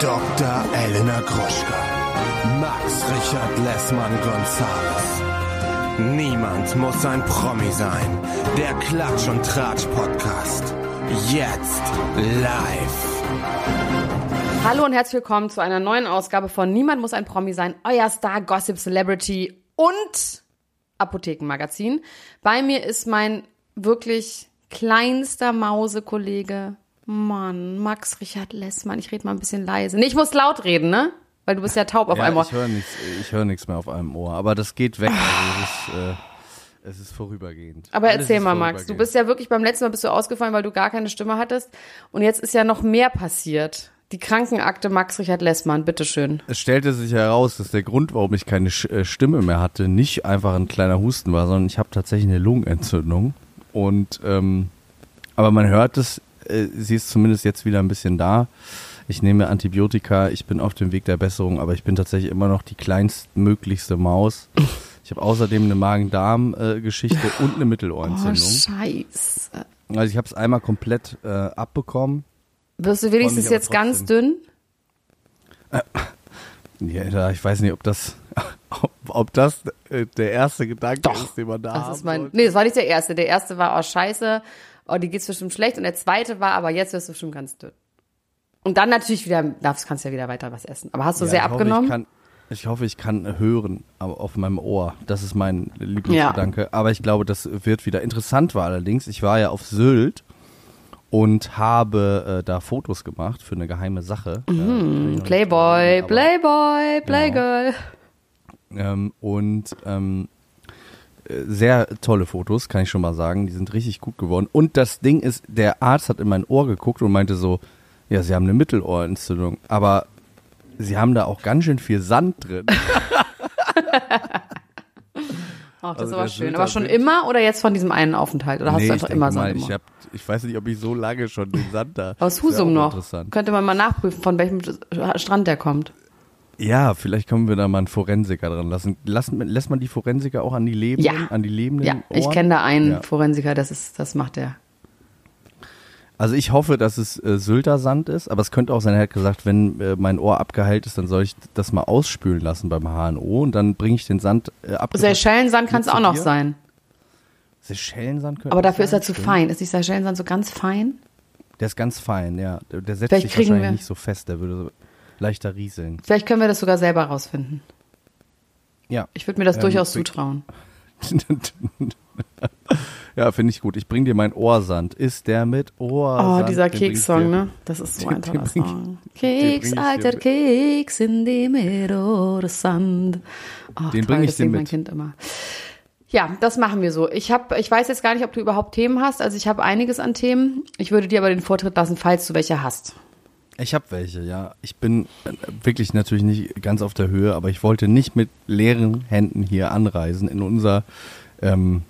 Dr. Elena Gruschka. Max Richard Lessmann Gonzales. Niemand muss ein Promi sein. Der Klatsch und Tratsch Podcast. Jetzt live. Hallo und herzlich willkommen zu einer neuen Ausgabe von Niemand muss ein Promi sein, euer Star Gossip Celebrity und Apothekenmagazin. Bei mir ist mein wirklich kleinster Mausekollege Mann, Max Richard Lessmann. Ich rede mal ein bisschen leise. Nee, ich muss laut reden, ne? Weil du bist ja taub auf ja, einem Ohr. Ich höre nichts ich hör mehr auf einem Ohr, aber das geht weg. Also es, ist, äh, es ist vorübergehend. Aber Alles erzähl mal, Max. Du bist ja wirklich beim letzten Mal bist du ausgefallen, weil du gar keine Stimme hattest. Und jetzt ist ja noch mehr passiert. Die Krankenakte Max Richard Lessmann, bitteschön. Es stellte sich heraus, dass der Grund, warum ich keine äh, Stimme mehr hatte, nicht einfach ein kleiner Husten war, sondern ich habe tatsächlich eine Lungenentzündung. Und ähm, aber man hört es, äh, sie ist zumindest jetzt wieder ein bisschen da. Ich nehme Antibiotika, ich bin auf dem Weg der Besserung, aber ich bin tatsächlich immer noch die kleinstmöglichste Maus. Ich habe außerdem eine Magen-Darm-Geschichte und eine Oh, Mittelohrentzündung. scheiße. Also ich habe es einmal komplett äh, abbekommen. Wirst du wenigstens jetzt ganz dünn? Ja, da- ich weiß nicht, ob das, ob, ob das äh, der erste Gedanke ist, den man da Das haben ist mein, sollte. nee, das war nicht der erste. Der erste war, oh scheiße, oh, die geht's bestimmt schlecht. Und der zweite war, aber jetzt wirst du bestimmt ganz dünn. Und dann natürlich wieder, darfst, kannst ja wieder weiter was essen. Aber hast du Ja, sehr ich hoffe, abgenommen? Ich, kann, ich hoffe, ich kann hören auf meinem Ohr. Das ist mein Lieblingsgedanke. Aber ich glaube, das wird wieder. Interessant war allerdings, ich war ja auf Sylt und habe äh, da Fotos gemacht für eine geheime Sache. Äh, noch nicht Playboy, Playboy, Playgirl. Ähm, und ähm, äh, sehr tolle Fotos, kann ich schon mal sagen. Die sind richtig gut geworden. Und das Ding ist, der Arzt hat in mein Ohr geguckt und meinte so, ja, Sie haben eine Mittelohrentzündung, aber Sie haben da auch ganz schön viel Sand drin. Ach, das Also aber schön. Aber schon immer oder jetzt von diesem einen Aufenthalt? Oder hast Nee, du ich einfach immer mal, Sand im ich, hab, ich weiß nicht, ob ich so lange schon den Sand da. Aus Husum noch. Könnte man mal nachprüfen, von welchem Strand der kommt. Ja, vielleicht können wir da mal einen Forensiker dran lassen. Lassen, lässt man die Forensiker auch an die Lebenden, Ja. an die Lebenden Ja, ich kenne da einen Ja. Forensiker, das ist, das macht der. Also ich hoffe, dass es äh, Sylter Sand ist, aber es könnte auch sein, er hat gesagt, wenn äh, mein Ohr abgeheilt ist, dann soll ich das mal ausspülen lassen beim HNO und dann bringe ich den Sand äh, ab. Seychellensand kann es auch zu noch dir? sein. Seychellensand könnte Aber dafür ist sein, er zu stimmt. fein. Ist nicht Seychellensand so ganz fein? Der ist ganz fein, ja. Der, setzt Vielleicht sich wahrscheinlich wir- nicht so fest, der würde so leichter rieseln. Vielleicht können wir das sogar selber rausfinden. Ja. Ich würde mir das Ähm, durchaus zutrauen. ja, finde ich gut. Ich bring dir meinen Ohrsand. Ist der mit Oh, Ohrsand? dieser bring ich Keks-Song, ne? Das ist so ein toller Song. Keks, alter Keks in dem Sand. Oh, Den toll, bring ich dir singt mein mit. Kind immer. Ja, das machen wir so. Ich hab, ich weiß jetzt gar nicht, ob du überhaupt Themen hast. Also ich habe einiges an Themen. Ich würde dir aber den Vortritt lassen, falls du welche hast. Ich habe welche, ja. Ich bin äh, wirklich natürlich nicht ganz auf der Höhe, aber ich wollte nicht mit leeren Händen hier anreisen in unser ähm,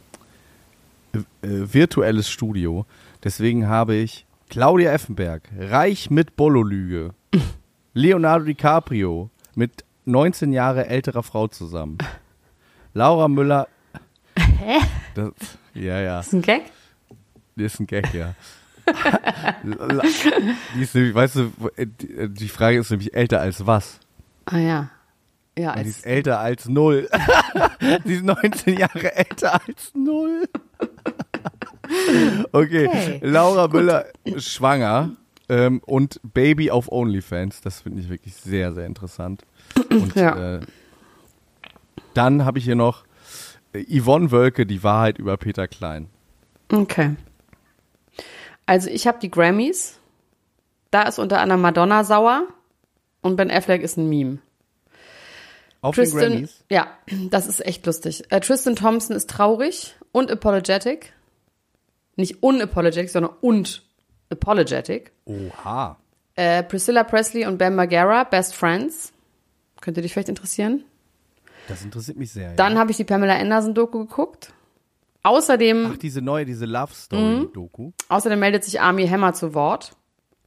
äh, äh, virtuelles Studio. Deswegen habe ich Claudia Effenberg, reich mit Bollo-Lüge, Leonardo DiCaprio mit 19 Jahre älterer Frau zusammen, Laura Müller. Hä? Das, ja, ja. Ist ein Gag? Das ist ein Gag, ja. die ist nämlich, weißt du, die- die Frage ist nämlich älter als was? Ah ja. Ja, Und die als, ist älter als null. die ist 19 Jahre älter als null. okay, Okay, Laura Müller ist schwanger ähm, und Baby auf OnlyFans. Das finde ich wirklich sehr, sehr interessant. Und Ja. äh, dann habe ich hier noch äh, Yvonne Wölke, die Wahrheit über Peter Klein. okay. Also ich habe die Grammys. Da ist unter anderem Madonna sauer und Ben Affleck ist ein Meme. Auf den Tristan, Grammys. ja, das ist echt lustig. Äh, Tristan Thompson ist traurig und apologetic. Nicht unapologetic, sondern und apologetic. Oha. Äh, Priscilla Presley und Ben Margera, Best Friends. Könnte dich vielleicht interessieren. Das interessiert mich sehr. Dann ja. habe ich die Pamela Anderson-Doku geguckt. Außerdem, Ach, diese neue, diese Love Story-Doku. außerdem meldet sich Army Hammer zu Wort.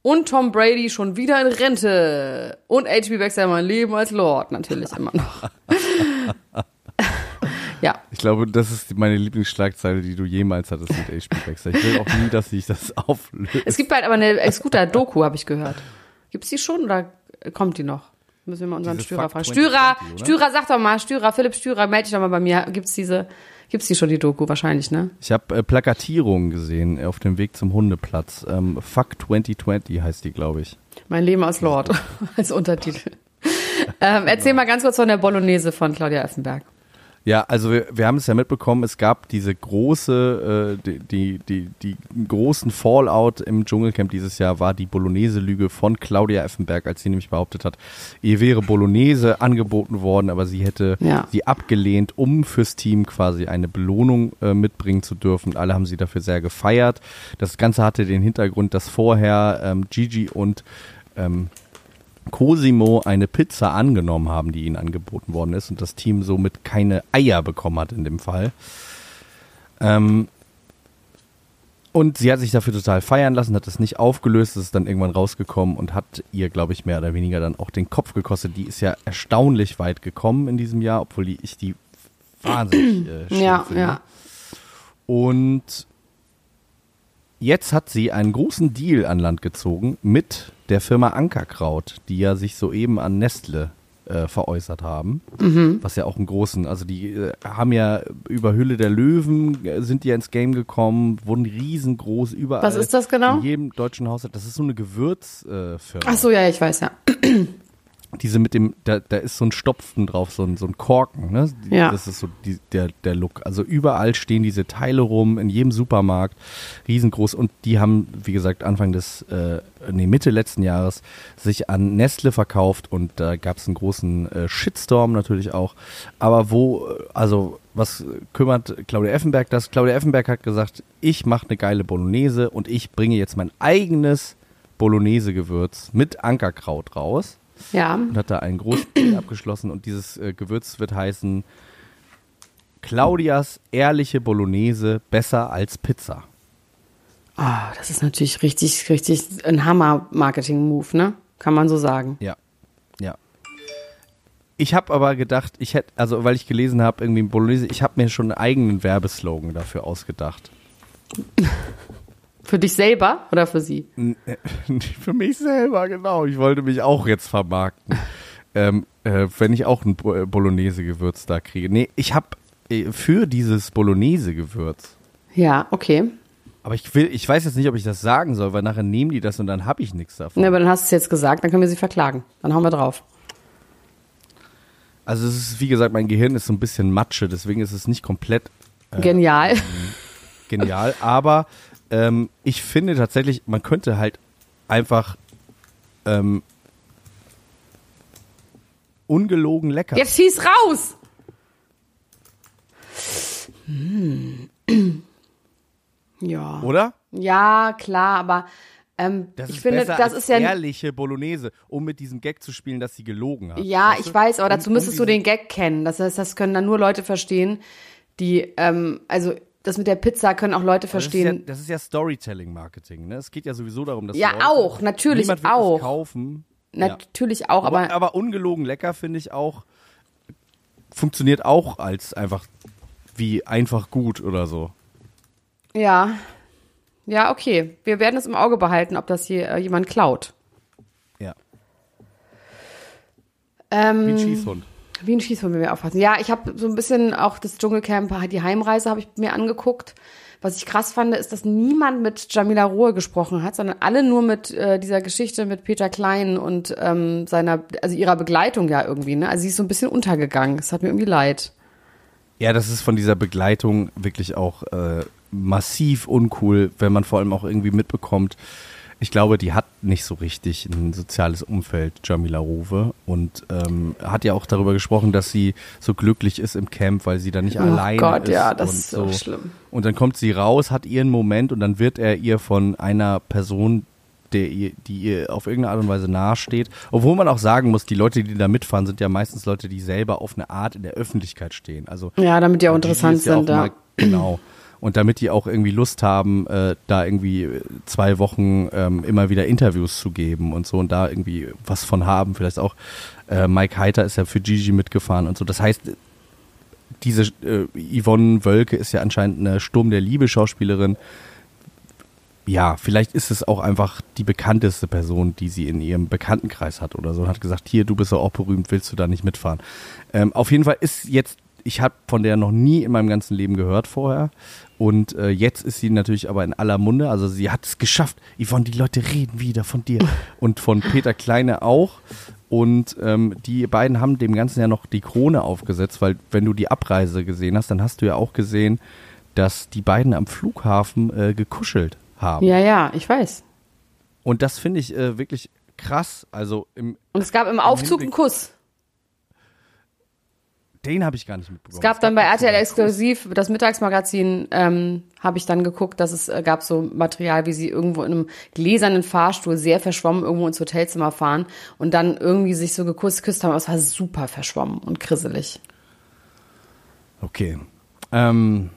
Und Tom Brady schon wieder in Rente. Und H.B. Baxter mein Leben als Lord, natürlich immer noch. ja, Ich glaube, das ist meine Lieblingsschlagzeile, die du jemals hattest mit HP Baxter. Ich will auch nie, dass sich das auflöst. Es gibt bald aber eine Scooter-Doku, habe ich gehört. Gibt's die schon oder kommt die noch? Müssen wir mal unseren Stürer fragen. 2020, Stürer? Stürer, sag doch mal, Stürer, Philipp Stürer, melde dich doch mal bei mir. Gibt's diese, gibt's die schon, die Doku? Wahrscheinlich, ne? Ich habe äh, Plakatierungen gesehen auf dem Weg zum Hundeplatz. Ähm, Fuck 2020 heißt die, glaube ich. Mein Leben als Lord als Untertitel. ähm, erzähl mal ganz kurz von der Bolognese von Claudia Effenberg. Ja, also wir, wir haben es ja mitbekommen, es gab diese große, äh, die, die, die, die großen Fallout im Dschungelcamp dieses Jahr war die Bolognese-Lüge von Claudia Effenberg, als sie nämlich behauptet hat, ihr wäre Bolognese angeboten worden, aber sie hätte Ja. sie abgelehnt, um fürs Team quasi eine Belohnung äh, mitbringen zu dürfen. Alle haben sie dafür sehr gefeiert. Das Ganze hatte den Hintergrund, dass vorher ähm, Gigi und ähm, Cosimo eine Pizza angenommen haben, die ihnen angeboten worden ist und das Team somit keine Eier bekommen hat in dem Fall. Ähm, und sie hat sich dafür total feiern lassen, hat es nicht aufgelöst, es ist dann irgendwann rausgekommen und hat ihr, glaube ich, mehr oder weniger dann auch den Kopf gekostet. Die ist ja erstaunlich weit gekommen in diesem Jahr, obwohl die, ich die wahnsinnig äh, Ja, finde. ja. Und jetzt hat sie einen großen Deal an Land gezogen mit der Firma Ankerkraut, die ja sich soeben an Nestle äh, veräußert haben. Mhm. Was ja auch einen großen, also die äh, haben ja über Hülle der Löwen äh, sind die ja ins Game gekommen, wurden riesengroß überall. Was ist das genau? In jedem deutschen Haushalt. Das ist so eine Gewürzfirma. Äh. Ach so, ja, ich weiß, ja. Diese mit dem, da, da ist so ein Stopfen drauf, so ein, so ein Korken, ne? Ja. Das ist so die, der, der Look. Also überall stehen diese Teile rum, in jedem Supermarkt, riesengroß. Und die haben, wie gesagt, Anfang des, äh, nee, Mitte letzten Jahres sich an Nestle verkauft und da gab es einen großen äh, Shitstorm natürlich auch. Aber wo, äh, also was kümmert Claudia Effenberg das? Claudia Effenberg hat gesagt, ich mache eine geile Bolognese und ich bringe jetzt mein eigenes Bolognese-Gewürz mit Ankerkraut raus Ja. und hat da einen Großdeal abgeschlossen und dieses äh, Gewürz wird heißen Claudias ehrliche Bolognese besser als Pizza. Ah, das ist natürlich richtig, richtig ein Hammer-Marketing-Move, ne? Kann man so sagen. Ja. Ja. Ich habe aber gedacht, ich hätte, also weil ich gelesen habe, irgendwie Bolognese, ich habe mir schon einen eigenen Werbeslogan dafür ausgedacht. Für dich selber oder für sie? Für mich selber, genau. Ich wollte mich auch jetzt vermarkten. ähm, äh, wenn ich auch ein äh, Bolognese-Gewürz da kriege. Nee, ich habe äh, für dieses Bolognese-Gewürz Ja, okay. Aber ich will, ich weiß jetzt nicht, ob ich das sagen soll, weil nachher nehmen die das und dann habe ich nichts davon. Ne, aber dann hast du es jetzt gesagt, dann können wir sie verklagen. Dann hauen wir drauf. Also es ist, wie gesagt, mein Gehirn ist so ein bisschen Matsche, deswegen ist es nicht komplett Genial. genial. aber ähm, ich finde tatsächlich, man könnte halt einfach ähm, ungelogen lecker. Jetzt schieß raus! Hm. Ja. Oder? Ja, klar, aber ähm, Das ich ist finde, das ist ja. ehrliche Bolognese, um mit diesem Gag zu spielen, dass sie gelogen hat. Ja, Weißt ich du? weiß, aber Um- dazu um müsstest du diese- den Gag kennen. Das heißt, das können dann nur Leute verstehen, die, ähm, also das mit der Pizza können auch Leute ja, verstehen. das ist ja Storytelling-Marketing. Ne? Es geht ja sowieso darum, dass Ja, Leute, auch, natürlich niemand wird auch. Das kaufen. Ja. Natürlich auch, Aber, aber, aber ungelogen lecker finde ich auch, funktioniert auch als einfach wie einfach gut oder so. ja. Ja, okay. Wir werden es im Auge behalten, ob das hier äh, jemand klaut. Ja. Ähm, Wie ein Schießhund. Wie ein Schießhund, wenn wir aufpassen. Ja, ich habe so ein bisschen auch das Dschungelcamp, die Heimreise habe ich mir angeguckt. Was ich krass fand, ist, dass niemand mit Jamila Rohe gesprochen hat, sondern alle nur mit äh, dieser Geschichte mit Peter Klein und ähm, seiner, also ihrer Begleitung ja irgendwie. Ne? Also sie ist so ein bisschen untergegangen. Es hat mir irgendwie leid. Ja, das ist von dieser Begleitung wirklich auch äh, massiv uncool, wenn man vor allem auch irgendwie mitbekommt, ich glaube, die hat nicht so richtig ein soziales Umfeld, Jamila Rowe. Und ähm, hat ja auch darüber gesprochen, dass sie so glücklich ist im Camp, weil sie da nicht Oh alleine Gott, ist. ja, das ist so schlimm. Und dann kommt sie raus, hat ihren Moment und dann wird er ihr von einer Person, der ihr, die ihr auf irgendeine Art und Weise nahesteht. Obwohl man auch sagen muss, die Leute, die da mitfahren, sind ja meistens Leute, die selber auf eine Art in der Öffentlichkeit stehen. Also Ja, damit die auch interessant ja sind, auch ja. mal- Genau. Und damit die auch irgendwie Lust haben, äh, da irgendwie äh, zwei Wochen ähm, immer wieder Interviews zu geben und so und da irgendwie was von haben. Vielleicht auch äh, Mike Heiter ist ja für Gigi mitgefahren und so. Das heißt, diese äh, Yvonne Wölke ist ja anscheinend eine Sturm der Liebe Schauspielerin. ja, vielleicht ist es auch einfach die bekannteste Person, die sie in ihrem Bekanntenkreis hat oder so und hat gesagt, hier, du bist ja auch berühmt, willst du da nicht mitfahren? Ähm, auf jeden Fall ist jetzt, ich habe von der noch nie in meinem ganzen Leben gehört vorher und äh, jetzt ist sie natürlich aber in aller Munde, also sie hat es geschafft. Yvonne, die Leute reden wieder von dir und von Peter Kleine auch und ähm, die beiden haben dem Ganzen ja noch die Krone aufgesetzt, weil wenn du die Abreise gesehen hast, dann hast du ja auch gesehen, dass die beiden am Flughafen äh, gekuschelt haben. Ja, ja, ich weiß. Und das finde ich äh, wirklich krass. Also im, Und es gab im Aufzug einen Kuss. Den habe ich gar nicht mitbekommen. Es gab dann bei RTL. Exklusiv, das Mittagsmagazin, ähm, habe ich dann geguckt, dass es äh, gab so Material, wie sie irgendwo in einem gläsernen Fahrstuhl sehr verschwommen irgendwo ins Hotelzimmer fahren und dann irgendwie sich so geküsst geküsst haben. Aber es war super verschwommen und grisselig. Okay. Ähm,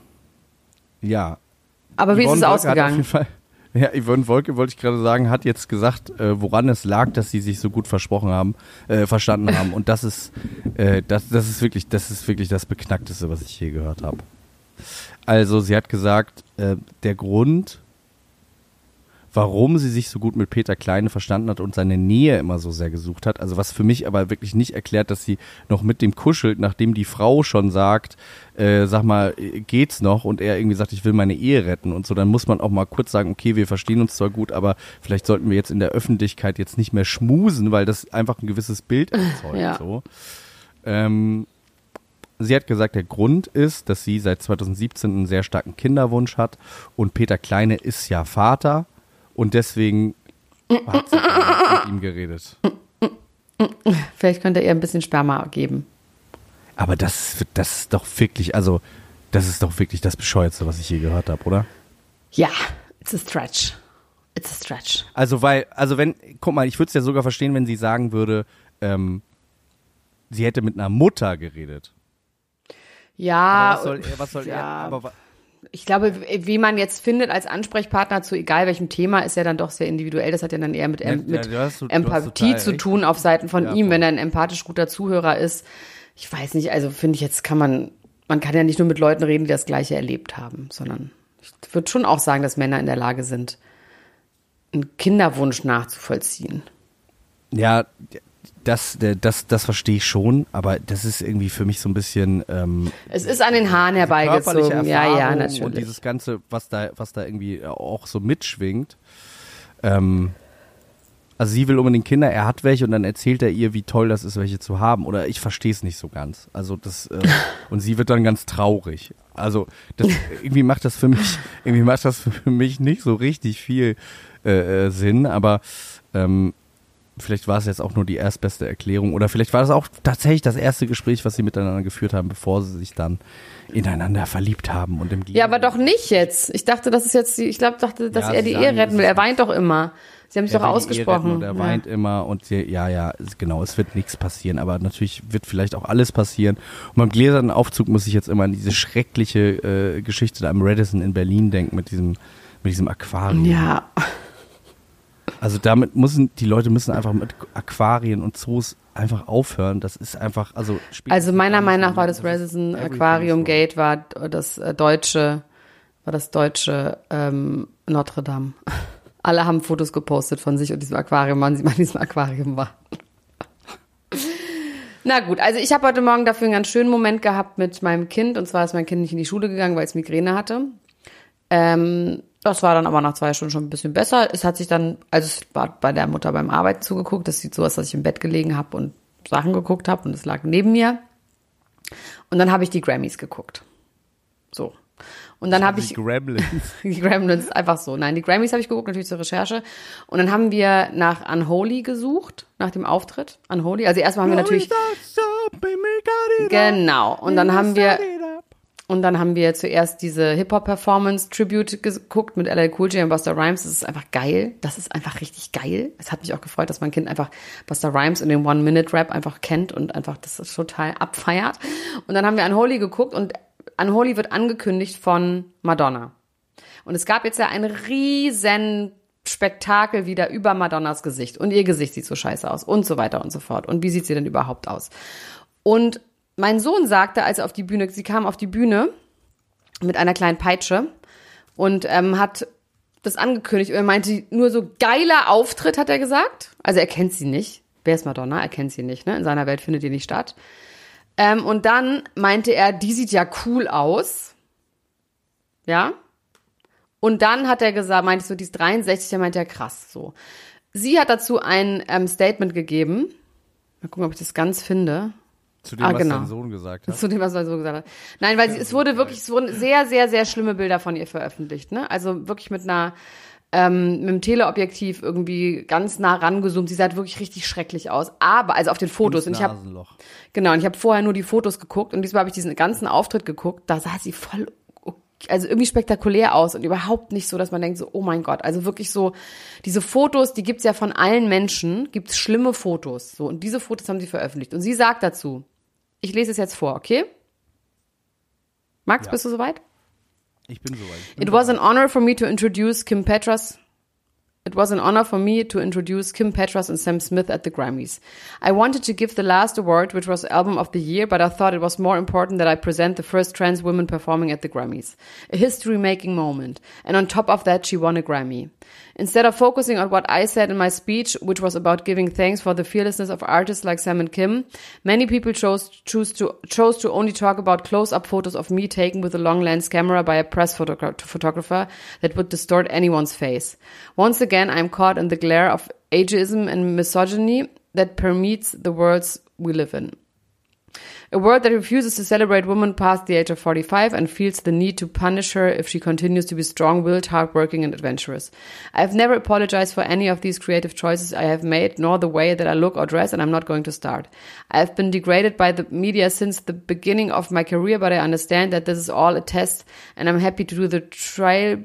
ja. Aber wie ist Yvonne es hat Auf jeden ausgegangen? Ja, Yvonne Wolke, wollte ich gerade sagen, hat jetzt gesagt, äh, woran es lag, dass sie sich so gut versprochen haben, äh, verstanden haben. Und das ist, äh, das, das ist wirklich, das ist wirklich das Beknackteste, was ich je gehört habe. Also, sie hat gesagt, äh, der Grund, warum sie sich so gut mit Peter Kleine verstanden hat und seine Nähe immer so sehr gesucht hat. Also was für mich aber wirklich nicht erklärt, dass sie noch mit dem kuschelt, nachdem die Frau schon sagt, äh, sag mal, äh, geht's noch? Und er irgendwie sagt, ich will meine Ehe retten und so. Dann muss man auch mal kurz sagen, okay, wir verstehen uns zwar gut, aber vielleicht sollten wir jetzt in der Öffentlichkeit jetzt nicht mehr schmusen, weil das einfach ein gewisses Bild erzeugt. Ja. So. Ähm, Sie hat gesagt, der Grund ist, dass sie seit 2017 einen sehr starken Kinderwunsch hat und Peter Kleine ist ja Vater und deswegen hat sie mit ihm geredet. Vielleicht könnte er ihr ein bisschen Sperma geben. Aber das, das ist doch wirklich, also das ist doch wirklich das Bescheuerste, was ich je gehört habe, oder? Ja, it's a stretch. It's a stretch. Also weil, also wenn, guck mal, ich würde es ja sogar verstehen, wenn sie sagen würde, ähm, sie hätte mit einer Mutter geredet. Ja, Aber was soll er, was soll ja. er, aber Ich glaube, wie man jetzt findet als Ansprechpartner zu egal welchem Thema, ist ja dann doch sehr individuell. Das hat ja dann eher mit, em Ja, mit hast- du Empathie zu tun auf Seiten von Ja, ihm, wenn er ein empathisch guter Zuhörer ist. Ich weiß nicht, also finde ich jetzt kann man, man kann ja nicht nur mit Leuten reden, die das Gleiche erlebt haben, sondern ich würde schon auch sagen, dass Männer in der Lage sind, einen Kinderwunsch nachzuvollziehen. Ja, das, das, das verstehe ich schon, aber das ist irgendwie für mich so ein bisschen ähm, Es ist an den Haaren herbeigezogen. Ja, ja, natürlich. Und dieses Ganze, was da, was da irgendwie auch so mitschwingt. Ähm, also sie will unbedingt Kinder, er hat welche und dann erzählt er ihr, wie toll das ist, welche zu haben. Oder ich verstehe es nicht so ganz. Also das äh, und sie wird dann ganz traurig. Also das irgendwie macht das für mich, irgendwie macht das für mich nicht so richtig viel äh, äh, Sinn, aber ähm, vielleicht war es jetzt auch nur die erstbeste Erklärung oder vielleicht war das auch tatsächlich das erste Gespräch, was sie miteinander geführt haben, bevor sie sich dann ineinander verliebt haben und im Ja, aber doch nicht jetzt. Ich dachte, das ist jetzt, die- ich glaube, dachte, dass Ja, er die Ehe retten will. Er weint doch immer. Sie haben sich doch ausgesprochen. Und er Ja. weint immer und sie, ja, ja, genau, es wird nichts passieren, aber natürlich wird vielleicht auch alles passieren. Und beim gläsernen Aufzug muss ich jetzt immer an diese schreckliche äh, Geschichte da am Radisson in Berlin denken mit diesem, mit diesem Aquarium. Ja, Also damit müssen, die Leute müssen einfach mit Aquarien und Zoos einfach aufhören. Das ist einfach, also also meiner Meinung nach war das everything Aquarium Gate war das äh, deutsche, war das deutsche ähm, Notre Dame. Alle haben Fotos gepostet von sich und diesem Aquarium, wann sie mal in diesem Aquarium waren. Na gut, also ich habe heute Morgen dafür einen ganz schönen Moment gehabt mit meinem Kind. Und zwar ist mein Kind nicht in die Schule gegangen, weil es Migräne hatte. Ähm, das war dann aber nach zwei Stunden schon ein bisschen besser. Es hat sich dann, also es war bei der Mutter beim Arbeiten zugeguckt. Das sieht so aus, dass ich im Bett gelegen habe und Sachen geguckt habe und es lag neben mir. Und dann habe ich die Grammys geguckt. So. Und dann habe ich Die Gremlins. die Gremlins einfach so. Nein, die Grammys habe ich geguckt, natürlich zur Recherche. Und dann haben wir nach Unholy gesucht, nach dem Auftritt. Unholy. Also erstmal haben wir natürlich Genau. Und dann haben wir und dann haben wir zuerst diese Hip-Hop-Performance Tribute geguckt mit LL Cool J und Busta Rhymes. Das ist einfach geil. Das ist einfach richtig geil. Es hat mich auch gefreut, dass mein Kind einfach Busta Rhymes und den One-Minute-Rap einfach kennt und einfach das total abfeiert. Und dann haben wir Unholy geguckt und Unholy wird angekündigt von Madonna. Und es gab jetzt ja ein riesen Spektakel wieder über Madonnas Gesicht. Und ihr Gesicht sieht so scheiße aus und so weiter und so fort. Und wie sieht sie denn überhaupt aus? Und mein Sohn sagte, als er auf die Bühne, sie kam auf die Bühne mit einer kleinen Peitsche und ähm, hat das angekündigt und er meinte, nur so geiler Auftritt, hat er gesagt. Also er kennt sie nicht. Wer ist Madonna? Er kennt sie nicht, ne? In seiner Welt findet die nicht statt. Ähm, und dann meinte er, die sieht ja cool aus. Ja. Und dann hat er gesagt, meinte ich so, die ist 63, der meinte er krass, so. Sie hat dazu ein ähm, Statement gegeben. Mal gucken, ob ich das ganz finde. Zu dem, Ah, was genau. dein Sohn gesagt hat. Zu dem, was er so gesagt hat. Nein, weil sie, es wurde wirklich, es wurden sehr, sehr, sehr schlimme Bilder von ihr veröffentlicht. Ne? Also wirklich mit einer, ähm, mit einem Teleobjektiv irgendwie ganz nah rangezoomt. Sie sah halt wirklich richtig schrecklich aus. Aber, also auf den Fotos. Und ich habe Nasenloch. Genau, und ich habe vorher nur die Fotos geguckt und diesmal habe ich diesen ganzen Auftritt geguckt. Da sah sie voll, also irgendwie spektakulär aus und überhaupt nicht so, dass man denkt so, oh mein Gott. Also wirklich so, diese Fotos, die gibt's ja von allen Menschen, gibt's schlimme Fotos. So, und diese Fotos haben sie veröffentlicht. Und sie sagt dazu, ich lese es jetzt vor, okay? Max, Ja. bist du soweit? Ich bin soweit. Bin It was an honor for me to introduce Kim Petras. It was an honor for me to introduce Kim Petras and Sam Smith at the Grammys. I wanted to give the last award, which was Album of the Year, but I thought it was more important that I present the first trans woman performing at the Grammys. A history making moment. And on top of that, she won a Grammy. Instead of focusing on what I said in my speech, which was about giving thanks for the fearlessness of artists like Sam and Kim, many people chose to chose to only talk about close-up photos of me taken with a long lens camera by a press photogra- photographer that would distort anyone's face. Once again, I'm caught in the glare of ageism and misogyny that permeates the worlds we live in. A world that refuses to celebrate women past the age of 45 and feels the need to punish her if she continues to be strong-willed, hardworking, and adventurous. I have never apologized for any of these creative choices I have made, nor the way that I look or dress, and I'm not going to start. I have been degraded by the media since the beginning of my career, but I understand that this is all a test, and I'm happy to do the trial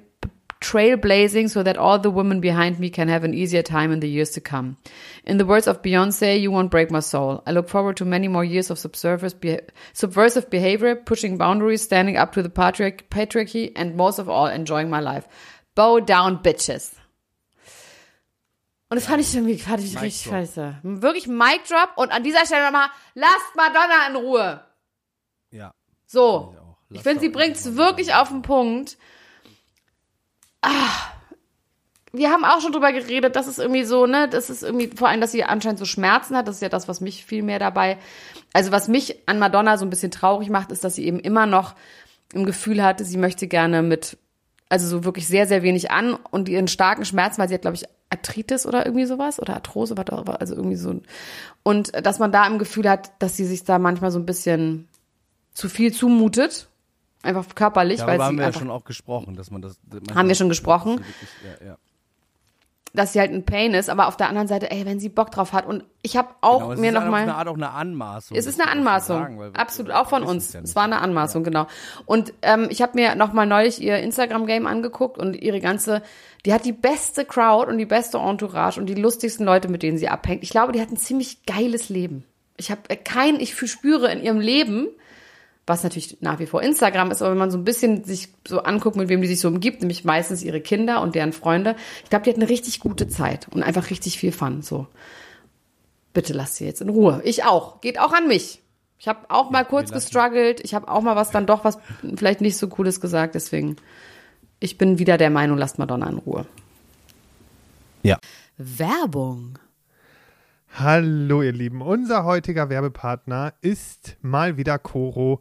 trailblazing so that all the women behind me can have an easier time in the years to come. In the words of Beyonce, you won't break my soul. I look forward to many more years of subversive, beha- subversive behavior, pushing boundaries, standing up to the patriarch- patriarchy, and most of all, enjoying my life. Bow down, bitches. Und das fand ich irgendwie, fand ich Mic richtig drop. scheiße. Wirklich Mic Drop und an dieser Stelle nochmal, lasst Madonna in Ruhe. Ja. So. Ich. Ich finde, sie einfach mal wirklich auf den Punkt. Ah, wir haben auch schon drüber geredet, dass es irgendwie so, ne, das ist irgendwie, vor allem, dass sie anscheinend so Schmerzen hat, das ist ja das, was mich viel mehr dabei, also was mich an Madonna so ein bisschen traurig macht, ist, dass sie eben immer noch im Gefühl hatte, sie möchte gerne mit, also so wirklich sehr, sehr wenig an und ihren starken Schmerzen, weil sie hat, glaube ich, Arthritis oder irgendwie sowas oder Arthrose, was auch immer, also irgendwie so. Und äh, dass man da im Gefühl hat, dass sie sich da manchmal so ein bisschen zu viel zumutet. Einfach körperlich, weil Darüber sie haben wir ja schon auch gesprochen, dass man das. Haben wir schon gesprochen? dass Wirklich, ja, ja. dass sie halt ein Pain ist, aber auf der anderen Seite, ey, wenn sie Bock drauf hat und ich habe auch Genau, es mir ist noch auf mal eine Art auch eine Anmaßung. Es ist eine Anmaßung. sagen, weil wir- Absolut, auch von uns. ja es war eine Anmaßung, genau. Und ähm, ich habe mir noch mal neulich ihr Instagram-Game angeguckt und ihre ganze, die hat die beste Crowd und die beste Entourage und die lustigsten Leute, mit denen sie abhängt. Ich glaube, die hat ein ziemlich geiles Leben. Ich habe kein, ich spüre in ihrem Leben, was natürlich nach wie vor Instagram ist, aber wenn man so ein bisschen sich so anguckt, mit wem die sich so umgibt, nämlich meistens ihre Kinder und deren Freunde, ich glaube, die hat eine richtig gute Zeit und einfach richtig viel Fun. So, bitte lasst sie jetzt in Ruhe. Ich auch. Geht auch an mich. Ich habe auch mal kurz gestruggelt. Ich habe auch mal was dann doch was vielleicht nicht so Cooles gesagt. Deswegen, ich bin wieder der Meinung, lasst Madonna in Ruhe. Ja. Werbung. Hallo ihr Lieben, unser heutiger Werbepartner ist mal wieder Coro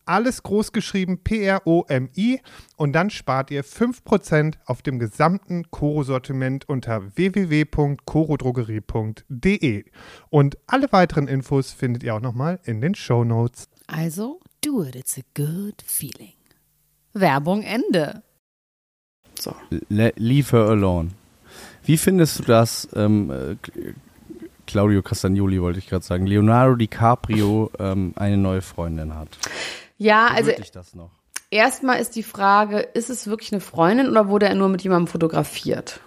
alles groß geschrieben P-R-O-M-I und dann spart ihr 5% auf dem gesamten Koro-Sortiment unter www.korodrogerie.de. Und alle weiteren Infos findet ihr auch nochmal in den Show Notes. Also, do it, it's a good feeling. Werbung Ende. So. Le leave her alone. Wie findest du das, ähm, äh, Claudio Castagnoli wollte ich gerade sagen, Leonardo DiCaprio ähm, eine neue Freundin hat? Ja, also erstmal ist die Frage, ist es wirklich eine Freundin oder wurde er nur mit jemandem fotografiert?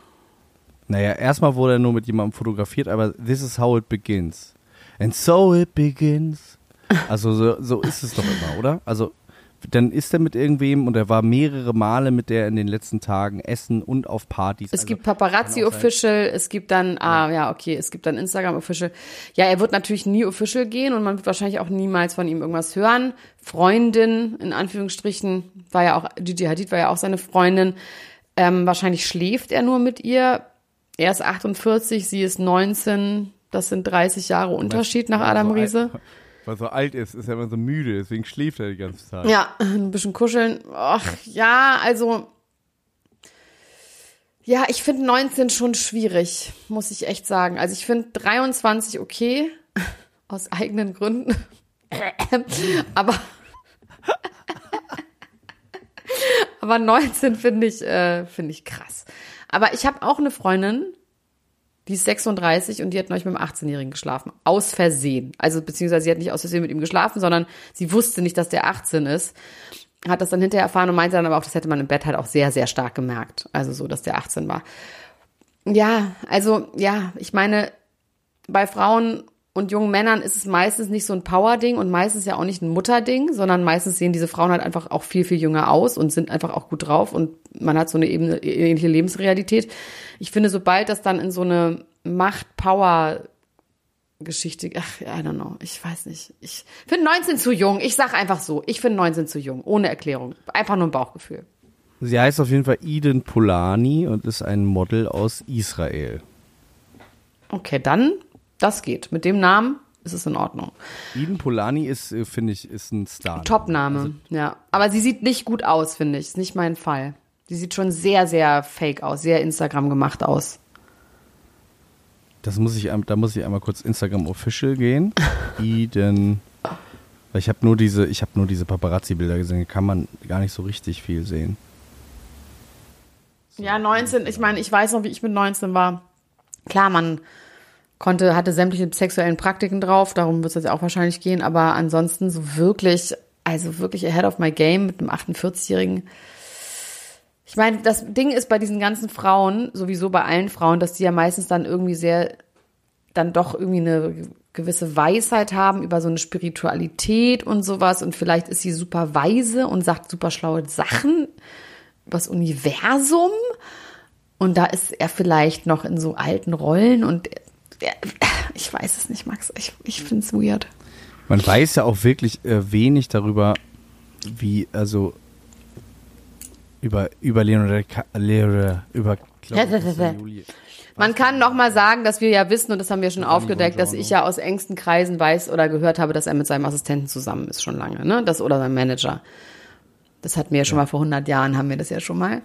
Naja, erstmal wurde er nur mit jemandem fotografiert, aber this is how it begins. And so it begins. Also so, so ist es doch immer, oder? Also dann ist er mit irgendwem und er war mehrere Male mit der in den letzten Tagen essen und auf Partys. Es also, gibt Paparazzi Official, es gibt dann, ah ja, okay, es gibt dann Instagram Official. Ja, er wird natürlich nie Official gehen und man wird wahrscheinlich auch niemals von ihm irgendwas hören. Freundin, in Anführungsstrichen, war ja auch, Gigi Hadid war ja auch seine Freundin. Ähm, wahrscheinlich schläft er nur mit ihr. Er ist 48, sie ist 19. Das sind 30 Jahre Unterschied nach Adam Riese. Weil so alt ist, ist er immer so müde, deswegen schläft er die ganze Zeit. Ja, ein bisschen kuscheln. Ach, ja, also. Ja, ich finde 19 schon schwierig, muss ich echt sagen. Also ich finde 23 okay, aus eigenen Gründen. aber, aber 19 finde ich, äh, finde ich krass. Aber ich habe auch eine Freundin, die ist 36 und die hat neulich mit einem 18-Jährigen geschlafen. Aus Versehen. Also, beziehungsweise sie hat nicht aus Versehen mit ihm geschlafen, sondern sie wusste nicht, dass der 18 ist. Hat das dann hinterher erfahren und meinte dann aber auch, das hätte man im Bett halt auch sehr, sehr stark gemerkt. Also so, dass der 18 war. Ja, also, ja, ich meine, bei Frauen und jungen Männern ist es meistens nicht so ein Power-Ding und meistens ja auch nicht ein Mutter-Ding, sondern meistens sehen diese Frauen halt einfach auch viel, viel jünger aus und sind einfach auch gut drauf und man hat so eine Ebene, ähnliche Lebensrealität. Ich finde, sobald das dann in so eine Macht-Power Geschichte, ach, I don't know, ich weiß nicht. Ich finde 19 zu jung. Ich sag einfach so, ich finde 19 zu jung, ohne Erklärung. Einfach nur ein Bauchgefühl. Sie heißt auf jeden Fall Eden Polani und ist ein Model aus Israel. Okay, dann das geht. Mit dem Namen ist es in Ordnung. Eden Polani ist, äh, finde ich, ist ein Star. Top-Name, Also, ja. Aber sie sieht nicht gut aus, finde ich. Ist nicht mein Fall. Sie sieht schon sehr, sehr fake aus, sehr Instagram gemacht aus. das muss ich, da muss ich einmal kurz Instagram Official gehen. Eden. Weil ich habe nur diese, ich habe nur diese Paparazzi-Bilder gesehen. Da kann man gar nicht so richtig viel sehen. Ja, 19, ich meine, ich weiß noch, wie ich mit 19 war. Klar, man konnte, hatte sämtliche sexuellen Praktiken drauf, darum wird es jetzt auch wahrscheinlich gehen, aber ansonsten so wirklich, also wirklich ahead of my game mit einem 48-Jährigen. Ich meine, das Ding ist bei diesen ganzen Frauen, sowieso bei allen Frauen, dass die ja meistens dann irgendwie sehr, dann doch irgendwie eine gewisse Weisheit haben über so eine Spiritualität und sowas und vielleicht ist sie super weise und sagt super schlaue Sachen übers Universum und da ist er vielleicht noch in so alten Rollen und ich weiß es nicht, Max. Ich, ich finde es weird. Man weiß ja auch wirklich äh, wenig darüber, wie, also über, über Leonardo, Leonardo über Claudia. Man kann noch mal sagen, dass wir ja wissen, und das haben wir schon aufgedeckt, dass ich ja aus engsten Kreisen weiß oder gehört habe, dass er mit seinem Assistenten zusammen ist schon lange, ne? Das oder sein Manager. Das hatten wir ja schon mal vor 100 Jahren, haben wir das ja schon mal.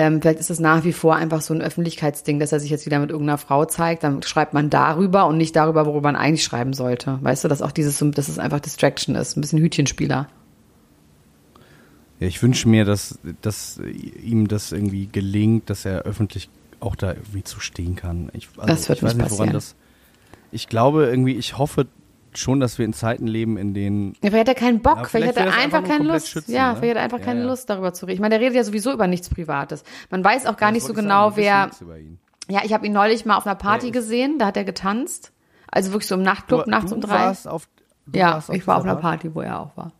Ähm, vielleicht ist es nach wie vor einfach so ein Öffentlichkeitsding, dass er sich jetzt wieder mit irgendeiner Frau zeigt. Dann schreibt man darüber und nicht darüber, worüber man eigentlich schreiben sollte. Weißt du, dass auch dieses, dass es einfach Distraction ist, ein bisschen Hütchenspieler. Ja, ich wünsche mir, dass, dass ihm das irgendwie gelingt, dass er öffentlich auch da irgendwie zu stehen kann. Ich, also, Das wird ich weiß nicht nicht, woran passieren. das. Ich glaube irgendwie, ich hoffe schon, dass wir in Zeiten leben, in denen Ja, vielleicht hat er keinen Bock, Ja, vielleicht, vielleicht hat er einfach keine Lust. schützen, ja, ne? vielleicht hat er einfach Ja, keine ja. Lust, darüber zu reden. Ich meine, der redet ja sowieso über nichts Privates. Man weiß auch gar nicht so genau, wer. Ja, ich habe ihn neulich mal auf einer Party gesehen, da hat er getanzt. Also wirklich so im Nachtclub, Du- nachts du um drei. Warst auf, du ja, warst ich war auf einer Party, wo er auch war.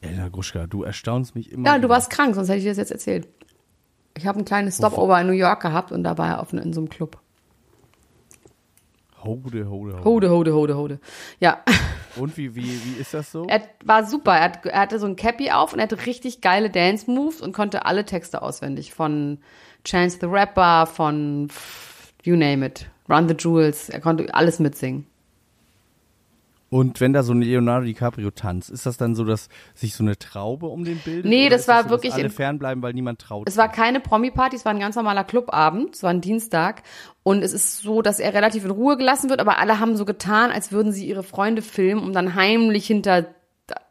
Elena Gruschka, du erstaunst mich immer. Ja, du wieder. warst krank, sonst hätte ich dir das jetzt erzählt. Ich habe ein kleines Stopover in New York gehabt und da war er auf, in so einem Club. Hode, hode, hode. Hode, hode, hode, hode. Ja, Und wie, wie, wie ist das so? er war super. Er, hat, er hatte so ein Cappy auf und er hatte richtig geile Dance-Moves und konnte alle Texte auswendig. Von Chance the Rapper, von you name it. Run the Jewels. Er konnte alles mitsingen. Und wenn da so ein Leonardo DiCaprio tanzt, ist das dann so, dass sich so eine Traube um den bildet? Nee, das war so, wirklich alle fernbleiben, weil niemand traut. Es war keine Promi-Party, es war ein ganz normaler Clubabend, es war ein Dienstag. Und es ist so, dass er relativ in Ruhe gelassen wird, aber alle haben so getan, als würden sie ihre Freunde filmen, um dann heimlich hinter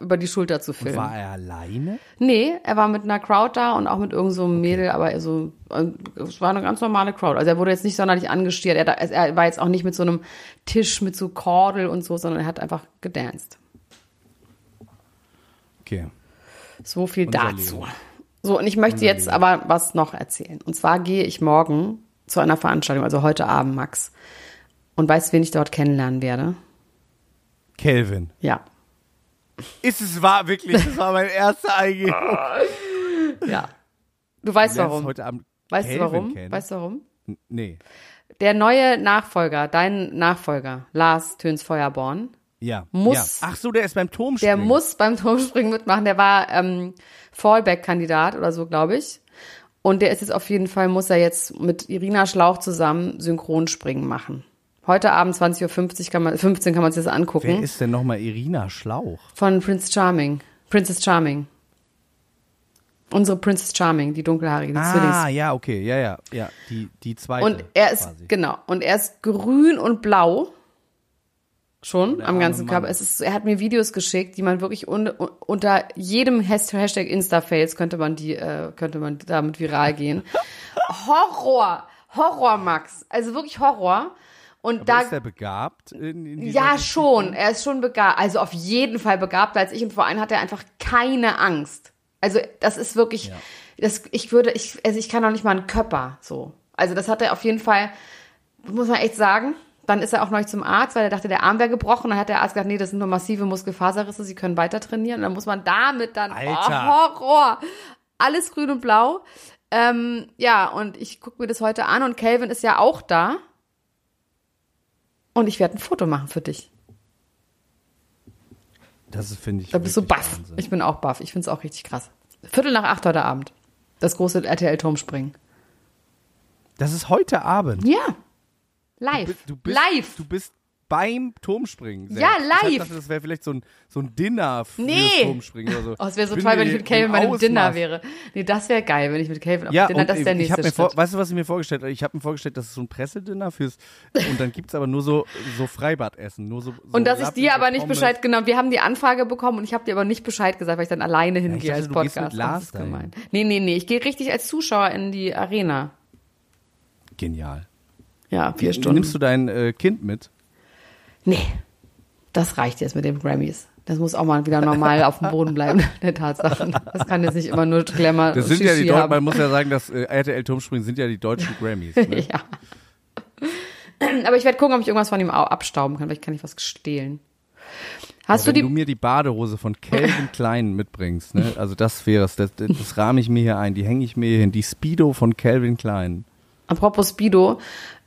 über die Schulter zu filmen. War er alleine? Nee, er war mit einer Crowd da und auch mit irgendeinem so einem Mädel, aber also, äh, es war eine ganz normale Crowd. Also er wurde jetzt nicht sonderlich angestiert. Er, er war jetzt auch nicht mit so einem Tisch mit so Kordel und so, sondern er hat einfach gedanced. Okay. So viel Unser dazu. Leo. So, und ich möchte jetzt aber was noch erzählen. Und zwar gehe ich morgen zu einer Veranstaltung, also heute Abend, Max. Und weißt du, wen ich dort kennenlernen werde? Kelvin. Ja. Ist es wahr, wirklich? Das war mein erster Eingebung. Ja. Du weißt Du warum. heute Abend Weißt du Kelvin warum? kennen. Weißt du warum? N- Nee. Der neue Nachfolger, dein Nachfolger, Lars Töns Feuerborn, Ja. Muss- Ja. Ach so, der ist beim Turmspringen. der muss beim Turmspringen mitmachen. Der war ähm, Fallback-Kandidat oder so, glaube ich. Und der ist jetzt auf jeden Fall, muss er jetzt mit Irina Schlauch zusammen Synchronspringen machen. Heute Abend 20.50 Uhr kann man, 15 kann man sich das angucken. Wer ist denn nochmal Irina Schlauch? Von Prince Charming. Princess Charming. Unsere Princess Charming, die dunkelhaarige, die Ah, Zwillings. ja, okay, ja, ja, ja, die, die zweite. Und er ist, quasi. genau, und er ist grün und blau. Schon der am ganzen Körper. Es ist, er hat mir Videos geschickt, die man wirklich un, un, unter jedem Has- Hashtag Instafails könnte man die, äh, könnte man damit viral gehen. Horror! Horror, Max. Also wirklich Horror. Und Aber da. ist der begabt? In, in Ja, schon. Er ist schon begabt. Also auf jeden Fall begabter als ich. Und vor allem hat er einfach keine Angst. Also das ist wirklich, Ja. das, ich würde, ich, also ich kann auch nicht mal einen Körper so. Also das hat er auf jeden Fall, muss man echt sagen. Dann ist er auch noch zum Arzt, weil er dachte, der Arm wäre gebrochen. Dann hat der Arzt gesagt, nee, das sind nur massive Muskelfaserrisse, sie können weiter trainieren. Und dann muss man damit dann, Alter. oh, Horror. Alles grün und blau. Ähm, ja, und ich gucke mir das heute an und Calvin ist ja auch da. Und ich werde ein Foto machen für dich. Das finde ich. Da bist du baff. Wahnsinn. Ich bin auch baff. Ich finde es auch richtig krass. Viertel nach acht heute Abend. Das große RTL-Turmspringen. Das ist heute Abend. Ja. Live. Du bist, Live. Du bist beim Turmspringen. selbst. Ja, Ich live. dachte, das wäre vielleicht so ein, so ein Dinner für Nee. Turmspringen oder so. Oh, es wäre so toll, wenn ich mit Calvin im bei einem Dinner wäre. Nee, das wäre geil, wenn ich mit Calvin auf Ja, Dinner, das ist der ich nächste Schritt. vor, weißt du, was ich mir vorgestellt habe? Ich habe mir vorgestellt, das ist so ein Pressedinner fürs und dann gibt's aber nur so so Freibadessen, nur so, so und dass ich dir aber nicht. Bescheid, genau, wir haben die Anfrage bekommen und ich habe dir aber nicht Bescheid gesagt, weil ich dann alleine hingehe dachte, als du gehst Podcast. mit Lars das ist dahin. gemein. Nee, nee, nee, ich gehe richtig als Zuschauer in die Arena. Genial. Ja, vier Stunden. Nimmst du dein äh, Kind mit? Nee, das reicht jetzt mit den Grammys. Das muss auch mal wieder normal auf dem Boden bleiben, der Tatsachen. Das kann jetzt nicht immer nur Glamour Das sind ja die haben. man muss ja sagen, dass äh, RTL Turmspringen sind ja die deutschen Grammys. Ne? Ja. Aber ich werde gucken, ob ich irgendwas von ihm au- abstauben kann. Vielleicht kann ich was stehlen. Hast Wenn du du, die? mir die Badehose von Calvin Klein mitbringst, ne? also das wäre es, das, das, das rahme ich mir hier ein, die hänge ich mir hier hin, die Speedo von Calvin Klein. Apropos Speedo,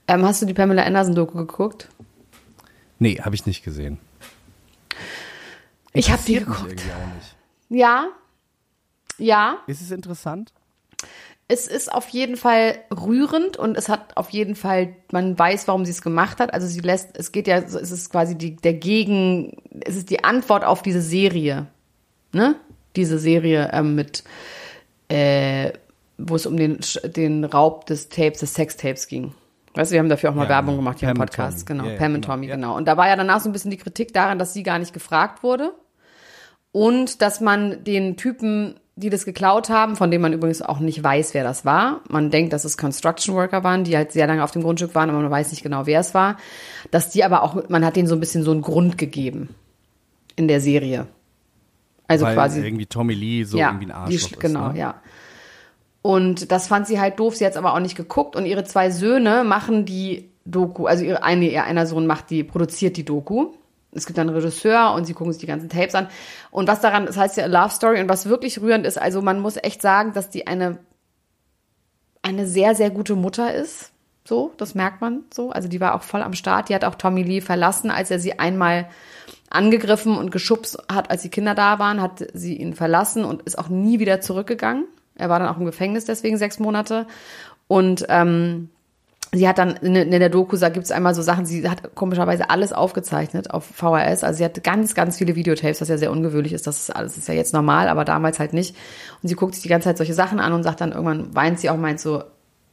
ähm, hast du die Pamela Anderson-Doku geguckt? Nee, habe ich nicht gesehen. Ich habe die geguckt. Ja. Ja, Ist es interessant? es ist auf jeden Fall rührend und es hat auf jeden Fall, man weiß, warum sie es gemacht hat. Also sie lässt, es geht ja, es ist quasi die, der Gegen, es ist die Antwort auf diese Serie, ne? Diese Serie ähm, mit, äh, wo es um den, den Raub des Tapes, des Sextapes ging. Weißt du, wir haben dafür auch mal Ja, Werbung genau. gemacht hier im Pam und Podcast, genau. Ja, Pam und genau. Tommy, genau. Und da war ja danach so ein bisschen die Kritik daran, dass sie gar nicht gefragt wurde und dass man den Typen, die das geklaut haben, von dem man übrigens auch nicht weiß, wer das war. Man denkt, dass es Construction Worker waren, die halt sehr lange auf dem Grundstück waren, aber man weiß nicht genau, wer es war. Dass die aber auch, man hat denen so ein bisschen so einen Grund gegeben in der Serie. Also Weil quasi irgendwie Tommy Lee so ja, irgendwie ein die, Arschloch ist. genau, ne? ja. Und das fand sie halt doof. Sie hat es aber auch nicht geguckt. Und ihre zwei Söhne machen die Doku. Also ihre eine, ihr einer Sohn macht die, produziert die Doku. Es gibt dann einen Regisseur und sie gucken sich die ganzen Tapes an. Und was daran, das heißt ja Love Story und was wirklich rührend ist, also man muss echt sagen, dass die eine, eine sehr, sehr gute Mutter ist. So, das merkt man so. Also die war auch voll am Start. Die hat auch Tommy Lee verlassen, als er sie einmal angegriffen und geschubst hat, als die Kinder da waren, hat sie ihn verlassen und ist auch nie wieder zurückgegangen. Er war dann auch im Gefängnis deswegen sechs Monate. Und ähm, sie hat dann in, in der Doku, da gibt es einmal so Sachen, sie hat komischerweise alles aufgezeichnet auf VHS. Also sie hat ganz, ganz viele Videotapes, was ja sehr ungewöhnlich ist. Das ist alles ist ja jetzt normal, aber damals halt nicht. Und sie guckt sich die ganze Zeit solche Sachen an und sagt dann irgendwann, weint sie auch, meint so,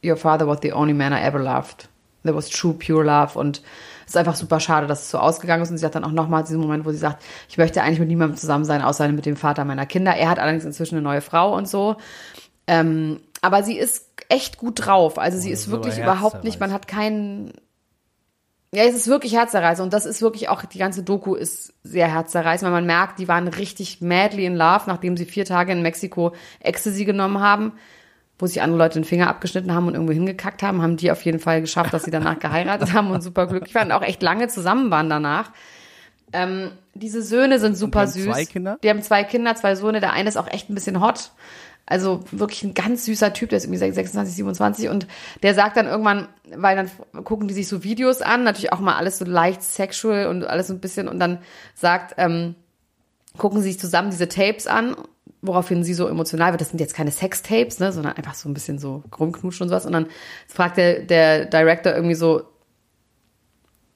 Your father was the only man I ever loved. There was true, pure love. Und ist einfach super schade, dass es so ausgegangen ist. Und sie hat dann auch nochmal diesen Moment, wo sie sagt, ich möchte eigentlich mit niemandem zusammen sein, außer mit dem Vater meiner Kinder. Er hat allerdings inzwischen eine neue Frau und so. Ähm, aber sie ist echt gut drauf. Also sie Oh, ist ist wirklich überhaupt nicht, man hat keinen. Ja, es ist wirklich herzerreißend. Und das ist wirklich auch, die ganze Doku ist sehr herzerreißend, weil man merkt, die waren richtig madly in love, nachdem sie vier Tage in Mexiko Ecstasy genommen haben, wo sich andere Leute den Finger abgeschnitten haben und irgendwo hingekackt haben, haben die auf jeden Fall geschafft, dass sie danach geheiratet haben und super glücklich waren und auch echt lange zusammen waren danach. Ähm, diese Söhne sind super haben süß. zwei Kinder? Die haben zwei Kinder, zwei Söhne. Der eine ist auch echt ein bisschen hot. Also wirklich ein ganz süßer Typ, der ist irgendwie 26, 27 und der sagt dann irgendwann, weil dann gucken die sich so Videos an, natürlich auch mal alles so leicht sexual und alles so ein bisschen und dann sagt, ähm, gucken sie sich zusammen diese Tapes an, woraufhin sie so emotional wird. Das sind jetzt keine Sextapes, ne, sondern einfach so ein bisschen so rumknutschen und sowas. Und dann fragt der, der Director irgendwie so,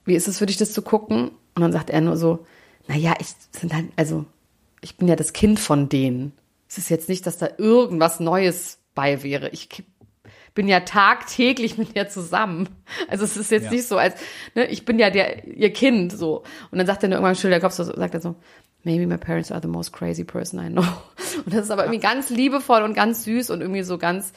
wie ist es für dich, das zu gucken? Und dann sagt er nur so, naja, ich sind halt, also, ich bin ja das Kind von denen. Es ist jetzt nicht, dass da irgendwas Neues bei wäre. Ich bin ja tagtäglich mit ihr zusammen. Also es ist jetzt Ja. nicht so, als ne, ich bin ja der ihr Kind so. Und dann sagt er nur irgendwann schüttelt der Kopf so, sagt er so, maybe my parents are the most crazy person I know. Und das ist aber irgendwie ganz liebevoll und ganz süß und irgendwie so ganz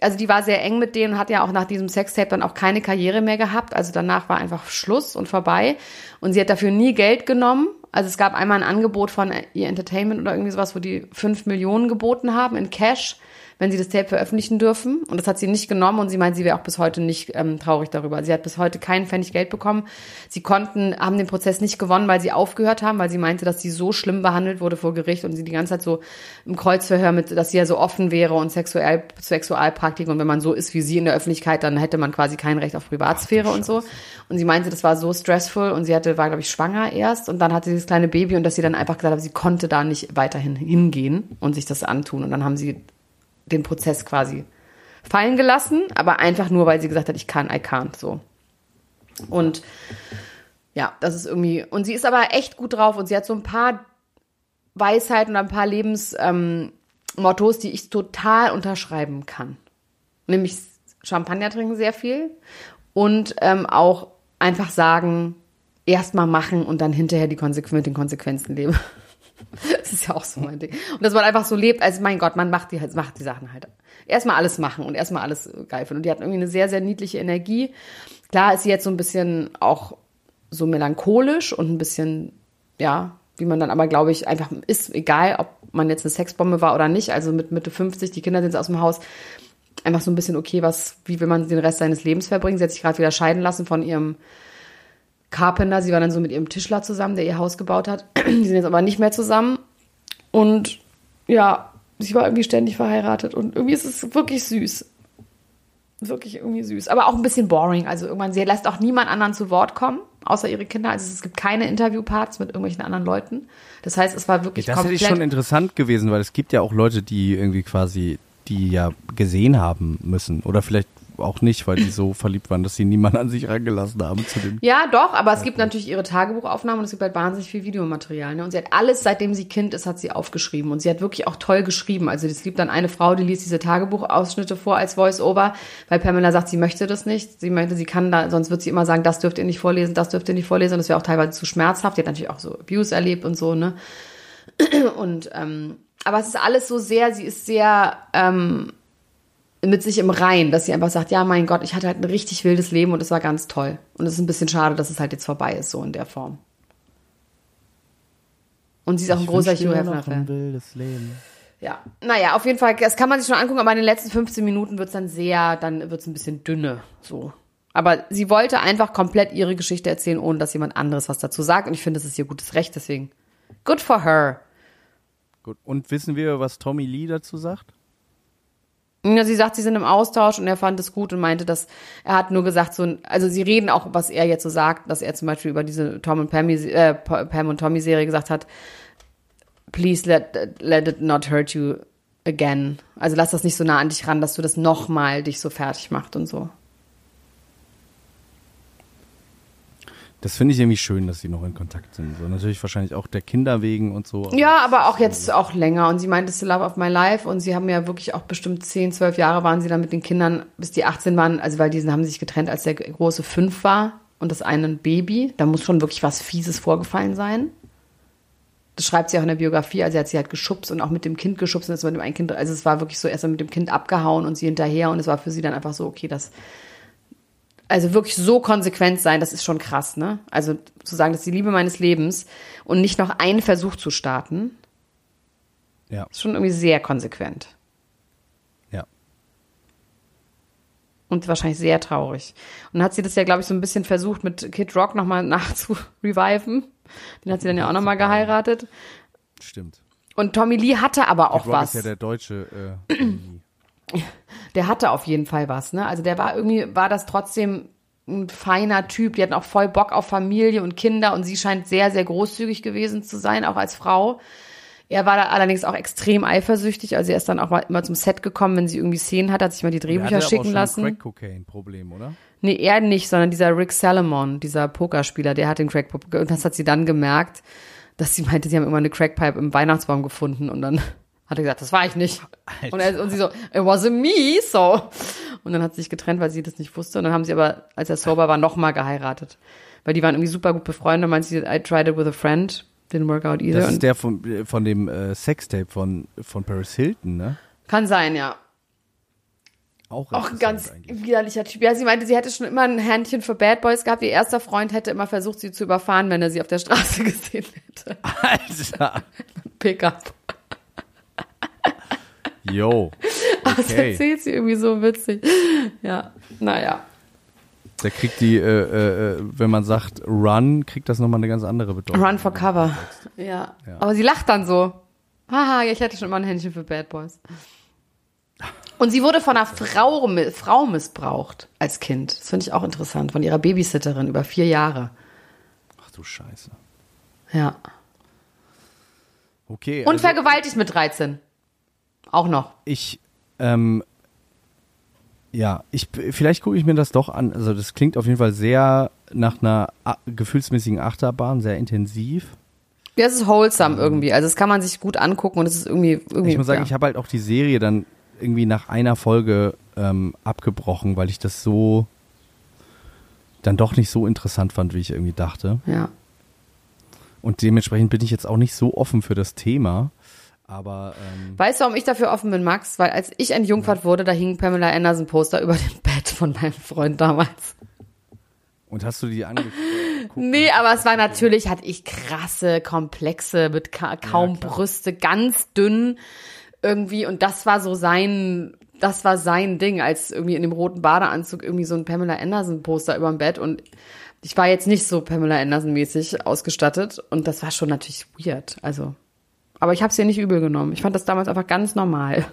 also die war sehr eng mit denen, hat ja auch nach diesem Sextape dann auch keine Karriere mehr gehabt. Also danach war einfach Schluss und vorbei. Und sie hat dafür nie Geld genommen. Also es gab einmal ein Angebot von ihr Entertainment oder irgendwie sowas, wo die fünf Millionen geboten haben in Cash, wenn sie das Tape veröffentlichen dürfen. Und das hat sie nicht genommen und sie meint, sie wäre auch bis heute nicht ähm, traurig darüber. Sie hat bis heute keinen Pfennig Geld bekommen. Sie konnten, haben den Prozess nicht gewonnen, weil sie aufgehört haben, weil sie meinte, dass sie so schlimm behandelt wurde vor Gericht und sie die ganze Zeit so im Kreuzverhör mit, dass sie ja so offen wäre und sexuell, Sexualpraktik und wenn man so ist wie sie in der Öffentlichkeit, dann hätte man quasi kein Recht auf Privatsphäre und so. Und sie meinte, das war so stressful und sie hatte, war glaube ich schwanger erst und dann hatte sie das kleine Baby und dass sie dann einfach gesagt hat, sie konnte da nicht weiterhin hingehen und sich das antun und dann haben sie den Prozess quasi fallen gelassen, aber einfach nur, weil sie gesagt hat, ich kann, I can't, so. Und ja, das ist irgendwie. Und sie ist aber echt gut drauf und sie hat so ein paar Weisheiten und ein paar Lebensmottos, ähm, die ich total unterschreiben kann. Nämlich Champagner trinken sehr viel und ähm, auch einfach sagen, erstmal machen und dann hinterher die Konsequ mit den Konsequenzen leben. Das ist ja auch so mein Ding. Und dass man einfach so lebt, als mein Gott, man macht die, macht die Sachen halt. Erstmal alles machen und erstmal alles geil finden. Und die hat irgendwie eine sehr, sehr niedliche Energie. Klar ist sie jetzt so ein bisschen auch so melancholisch und ein bisschen, ja, wie man dann aber, glaube ich, einfach ist, egal, ob man jetzt eine Sexbombe war oder nicht. Also mit Mitte 50, die Kinder sind aus dem Haus. Einfach so ein bisschen, okay, was, wie will man den Rest seines Lebens verbringen? Sie hat sich gerade wieder scheiden lassen von ihrem Carpenter. Sie war dann so mit ihrem Tischler zusammen, der ihr Haus gebaut hat. Die sind jetzt aber nicht mehr zusammen. Und ja, sie war irgendwie ständig verheiratet. Und irgendwie ist es wirklich süß. Wirklich irgendwie süß. Aber auch ein bisschen boring. Also irgendwann, sie lässt auch niemand anderen zu Wort kommen, außer ihre Kinder. Also es gibt keine Interviewparts mit irgendwelchen anderen Leuten. Das heißt, es war wirklich Das hätte komplett... ich schon interessant gewesen, weil es gibt ja auch Leute, die irgendwie quasi, die ja gesehen haben müssen. Oder vielleicht auch nicht, weil die so verliebt waren, dass sie niemand an sich rangelassen haben zu dem. Ja, doch, aber es gibt natürlich ihre Tagebuchaufnahmen und es gibt halt wahnsinnig viel Videomaterial. Ne? Und sie hat alles, seitdem sie Kind ist, hat sie aufgeschrieben. Und sie hat wirklich auch toll geschrieben. Also es gibt dann eine Frau, die liest diese Tagebuchausschnitte vor als Voice-Over, weil Pamela sagt, sie möchte das nicht. Sie möchte, sie kann da, sonst wird sie immer sagen, das dürft ihr nicht vorlesen, das dürft ihr nicht vorlesen. Und das wäre auch teilweise zu schmerzhaft. Die hat natürlich auch so Abuse erlebt und so, ne? Und, ähm, aber es ist alles so sehr, sie ist sehr, ähm, mit sich im Rein, dass sie einfach sagt, ja, mein Gott, ich hatte halt ein richtig wildes Leben und es war ganz toll. Und es ist ein bisschen schade, dass es halt jetzt vorbei ist, so in der Form. Und sie ist auch ein großer Hugh Hefner-Fan. wildes Leben. Ja, naja, auf jeden Fall, das kann man sich schon angucken, aber in den letzten 15 Minuten wird's dann sehr, dann wird's ein bisschen dünne, so. Aber sie wollte einfach komplett ihre Geschichte erzählen, ohne dass jemand anderes was dazu sagt. Und ich finde, das ist ihr gutes Recht, deswegen. Good for her. Gut. Und wissen wir, was Tommy Lee dazu sagt? Ja, sie sagt, sie sind im Austausch und er fand es gut und meinte, dass er hat nur gesagt, so, also sie reden auch, was er jetzt so sagt, dass er zum Beispiel über diese Tom und Pam, äh, Pam und Tommy Serie gesagt hat, please let, let it not hurt you again. Also lass das nicht so nah an dich ran, dass du das nochmal dich so fertig macht und so. Das finde ich irgendwie schön, dass sie noch in Kontakt sind. So natürlich wahrscheinlich auch der Kinder wegen und so. Ja, aber auch jetzt auch länger. Und sie meinte, the love of my life. Und sie haben ja wirklich auch bestimmt 10, 12 Jahre waren sie dann mit den Kindern, bis die 18 waren. Also weil die haben sich getrennt, als der große fünf war und das eine ein Baby. Da muss schon wirklich was Fieses vorgefallen sein. Das schreibt sie auch in der Biografie. Also er hat sie halt geschubst und auch mit dem Kind geschubst und das mit dem ein Kind. Also es war wirklich so erst mit dem Kind abgehauen und sie hinterher. Und es war für sie dann einfach so, okay, das also wirklich so konsequent sein, das ist schon krass, ne? Also zu sagen, das ist die Liebe meines Lebens und nicht noch einen Versuch zu starten, Ja, ist schon irgendwie sehr konsequent ja. und wahrscheinlich sehr traurig. Und dann hat sie das ja, glaube ich, so ein bisschen versucht, mit Kid Rock nochmal nachzureviven. Den hat sie dann ja auch nochmal geheiratet. Stimmt. Und Tommy Lee hatte aber auch Rock was. ist ja der deutsche. Äh, Lee. der hatte auf jeden Fall was, ne? Also der war irgendwie, war das trotzdem ein feiner Typ. Die hatten auch voll Bock auf Familie und Kinder und sie scheint sehr, sehr großzügig gewesen zu sein, auch als Frau. Er war da allerdings auch extrem eifersüchtig, also er ist dann auch mal immer zum Set gekommen, wenn sie irgendwie Szenen hat, hat sich mal die Drehbücher hatte aber auch schicken schon ein lassen. Crack-Cocaine-Problem, oder? Nee, er nicht, sondern dieser Rick Salomon, dieser Pokerspieler, der hat den Crack und das hat sie dann gemerkt, dass sie meinte, sie haben immer eine Crackpipe im Weihnachtsbaum gefunden und dann hat er gesagt, das war ich nicht. Und, er, und sie so, it wasn't me, so. Und dann hat sie sich getrennt, weil sie das nicht wusste. Und dann haben sie aber, als er sober war, nochmal geheiratet. Weil die waren irgendwie super gut befreundet. Und meinte sie, I tried it with a friend. Didn't work out either. Das Und ist der von, von dem äh, Sextape von, von Paris Hilton, ne? kann sein, ja. Auch, Auch ganz eigentlich. widerlicher Typ. Ja, sie meinte, sie hätte schon immer ein Händchen für Bad Boys gehabt. Ihr erster Freund hätte immer versucht, sie zu überfahren, wenn er sie auf der Straße gesehen hätte. Alter. Pickup. Yo. Das Okay. erzählt sie irgendwie so witzig. Ja, naja. Der kriegt die, äh, äh, äh, wenn man sagt Run, kriegt das nochmal eine ganz andere Bedeutung. Run for cover. Ja. Ja. Aber sie lacht dann so. Haha, ich hatte schon immer ein Händchen für Bad Boys. Und sie wurde von einer Frau, Frau missbraucht als Kind. Das finde ich auch interessant. Von ihrer Babysitterin über vier Jahre. Ach du Scheiße. Ja. Okay. Und also vergewaltigt mit 13. Auch noch. ich, ähm, ja, ich, vielleicht gucke ich mir das doch an. Also das klingt auf jeden Fall sehr nach einer gefühlsmäßigen Achterbahn, sehr intensiv. Ja, es ist wholesome irgendwie. Also das kann man sich gut angucken und es ist irgendwie, irgendwie Ich muss sagen, ja. ich habe halt auch die Serie dann irgendwie nach einer Folge ähm, abgebrochen, weil ich das so dann doch nicht so interessant fand, wie ich irgendwie dachte. ja. Und dementsprechend bin ich jetzt auch nicht so offen für das Thema. Aber ähm, Weißt du, warum ich dafür offen bin, Max? Weil als ich entjungfert wurde, da hing Pamela Anderson Poster über dem Bett von meinem Freund damals. und hast du die angeguckt? Nee, aber es war natürlich, hatte ich krasse Komplexe mit ka kaum klar. Brüste, ganz dünn irgendwie. Und das war so sein, das war sein Ding, als irgendwie in dem roten Badeanzug irgendwie so ein Pamela Anderson Poster über dem Bett. Und ich war jetzt nicht so Pamela Anderson mäßig ausgestattet. Und das war schon natürlich weird. Also, aber ich habe es ihr nicht übel genommen. Ich fand das damals einfach ganz normal.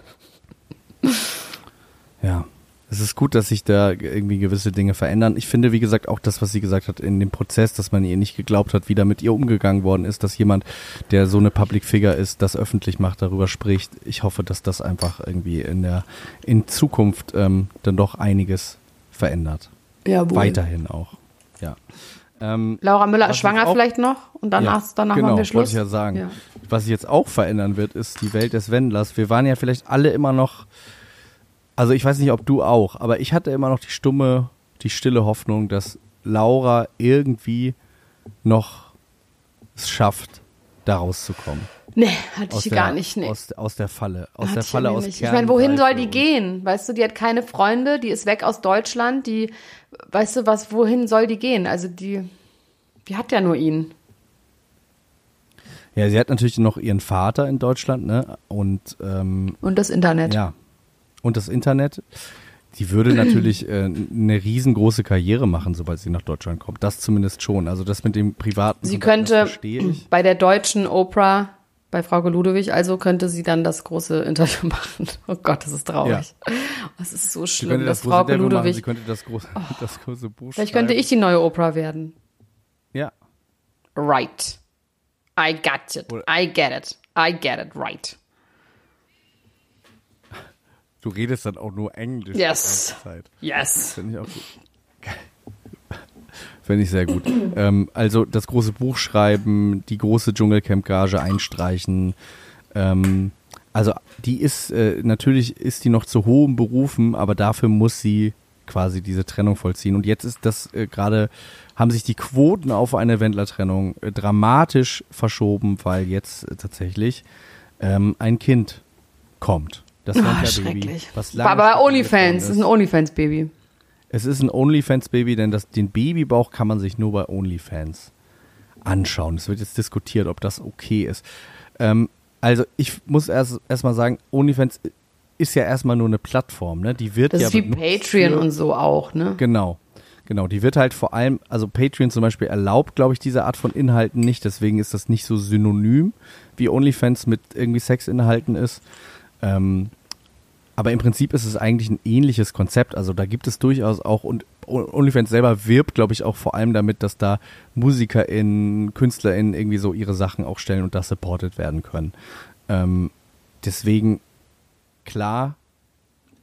Ja. Es ist gut, dass sich da irgendwie gewisse Dinge verändern. Ich finde, wie gesagt, auch das, was sie gesagt hat in dem Prozess, dass man ihr nicht geglaubt hat, wie da mit ihr umgegangen worden ist, dass jemand, der so eine Public Figure ist, das öffentlich macht, darüber spricht. Ich hoffe, dass das einfach irgendwie in der in Zukunft ähm, dann doch einiges verändert. Ja, Weiterhin auch. Ja. Ähm, Laura Müller ist schwanger auch- vielleicht noch und danach, ja, danach genau, machen wir Schluss. Wollte ich ja sagen. Ja. Was sich jetzt auch verändern wird, ist die Welt des Wendlers. Wir waren ja vielleicht alle immer noch, also ich weiß nicht, ob du auch, aber ich hatte immer noch die stumme, die stille Hoffnung, dass Laura irgendwie noch es schafft, da rauszukommen. Nee, hatte ich der, gar nicht. Nee. aus, aus der Falle. Aus Hat der Falle aus nicht. Ich meine, wohin soll die gehen? Weißt du, die hat keine Freunde, die ist weg aus Deutschland, die, weißt du was, wohin soll die gehen? Also die, die hat ja nur ihn. Ja, sie hat natürlich noch ihren Vater in Deutschland, ne? Und ähm, Und das Internet. Ja. Und das Internet. Die würde natürlich äh, eine riesengroße Karriere machen, sobald sie nach Deutschland kommt. Das zumindest schon. Also das mit dem privaten. Sie könnte bei der deutschen Oprah, bei Frau Ludwig, also könnte sie dann das große Interview machen. Oh Gott, das ist traurig. Das ist so Sie schlimm, könnte dass das große Frau Interview machen, sie könnte das große, das große Buch Vielleicht könnte schreiben. ich die neue Oprah werden. Ja. Right. I got it. Oder- I get it. I get it. Right. Du redest dann auch nur Englisch. Yes. die ganze Zeit. Yes. Finde ich auch gut. Finde ich sehr gut. ähm, also das große Buch schreiben, die große Dschungelcamp-Gage einstreichen. Ähm, also die ist, äh, natürlich ist die noch zu hohem Berufen, aber dafür muss sie quasi diese Trennung vollziehen. Und jetzt ist das äh, gerade, haben sich die Quoten auf eine Wendler-Trennung äh, dramatisch verschoben, weil jetzt äh, tatsächlich ähm, ein Kind kommt. Das Ah, Wendler-Baby. schrecklich. was lange Aber bei OnlyFans, das ist ein OnlyFans-Baby. Es ist ein OnlyFans-Baby, denn das, den Babybauch kann man sich nur bei OnlyFans anschauen. Es wird jetzt diskutiert, ob das okay ist. Ähm, also ich muss erst erstmal sagen, OnlyFans ist ja erstmal nur eine Plattform, ne? Die wird Das ja ist wie Patreon und so auch, ne? Genau. Genau, die wird halt vor allem, also Patreon zum Beispiel erlaubt, glaube ich, diese Art von Inhalten nicht, deswegen ist das nicht so synonym, wie OnlyFans mit irgendwie Sexinhalten ist. Ähm, aber im Prinzip ist es eigentlich ein ähnliches Konzept. Also da gibt es durchaus auch, und OnlyFans selber wirbt, glaube ich, auch vor allem damit, dass da MusikerInnen, KünstlerInnen irgendwie so ihre Sachen auch stellen und da supported werden können. Ähm, deswegen, klar,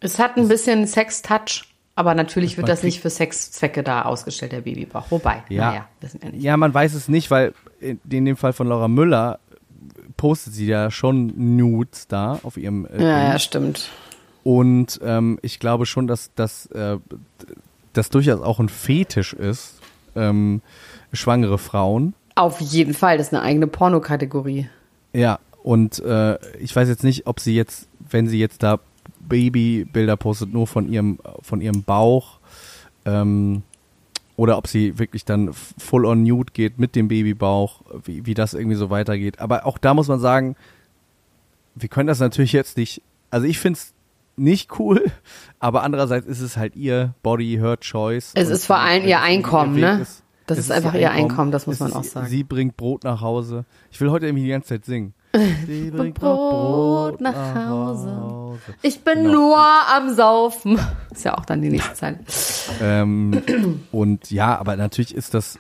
Es hat ein bisschen Sex-Touch, aber natürlich wird das nicht für Sexzwecke da ausgestellt, der Babybauch. Wobei, Ja. naja, wissen wir nicht. Ja, man weiß es nicht, weil in, dem Fall von Laura Müller postet sie ja schon Nudes da auf ihrem äh, Ja, ja, stimmt. Und ähm, ich glaube schon, dass äh, das durchaus auch ein Fetisch ist, ähm, schwangere Frauen. Auf jeden Fall, das ist eine eigene Pornokategorie. Ja, und äh, ich weiß jetzt nicht, ob sie jetzt, wenn sie jetzt da Babybilder postet, nur von ihrem, von ihrem Bauch, ähm, oder ob sie wirklich dann full on nude geht mit dem Babybauch, wie, wie das irgendwie so weitergeht. Aber auch da muss man sagen, wir können das natürlich jetzt nicht, also ich finde es nicht cool, aber andererseits ist es halt ihr Body, her choice. Es ist vor allem ihr Einkommen, ne? Das es ist einfach ihr Einkommen, das muss man ist- auch sagen. Sie bringt Brot nach Hause. Ich will heute irgendwie die ganze Zeit singen. Sie bringt Brot nach Hause. Ich bin nur am Saufen. Ist ja auch dann die nächste Zeit. Ähm, und ja, aber natürlich ist das,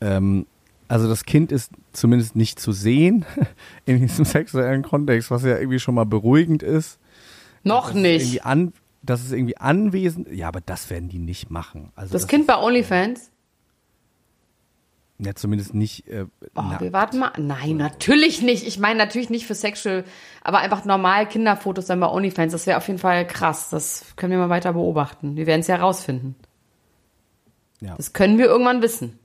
ähm, also das Kind ist zumindest nicht zu sehen in diesem sexuellen Kontext, was ja irgendwie schon mal beruhigend ist. Noch Das nicht. an, das ist irgendwie anwesend. Ja, aber das werden die nicht machen. Also Das Kind bei OnlyFans? Ja, zumindest nicht. Äh, Oh, wir warten mal. Nein, natürlich nicht. Ich meine natürlich nicht für Sexual, aber einfach normal Kinderfotos dann bei OnlyFans. Das wäre auf jeden Fall krass. Das können wir mal weiter beobachten. Wir werden es ja rausfinden. ja. Das können wir irgendwann wissen.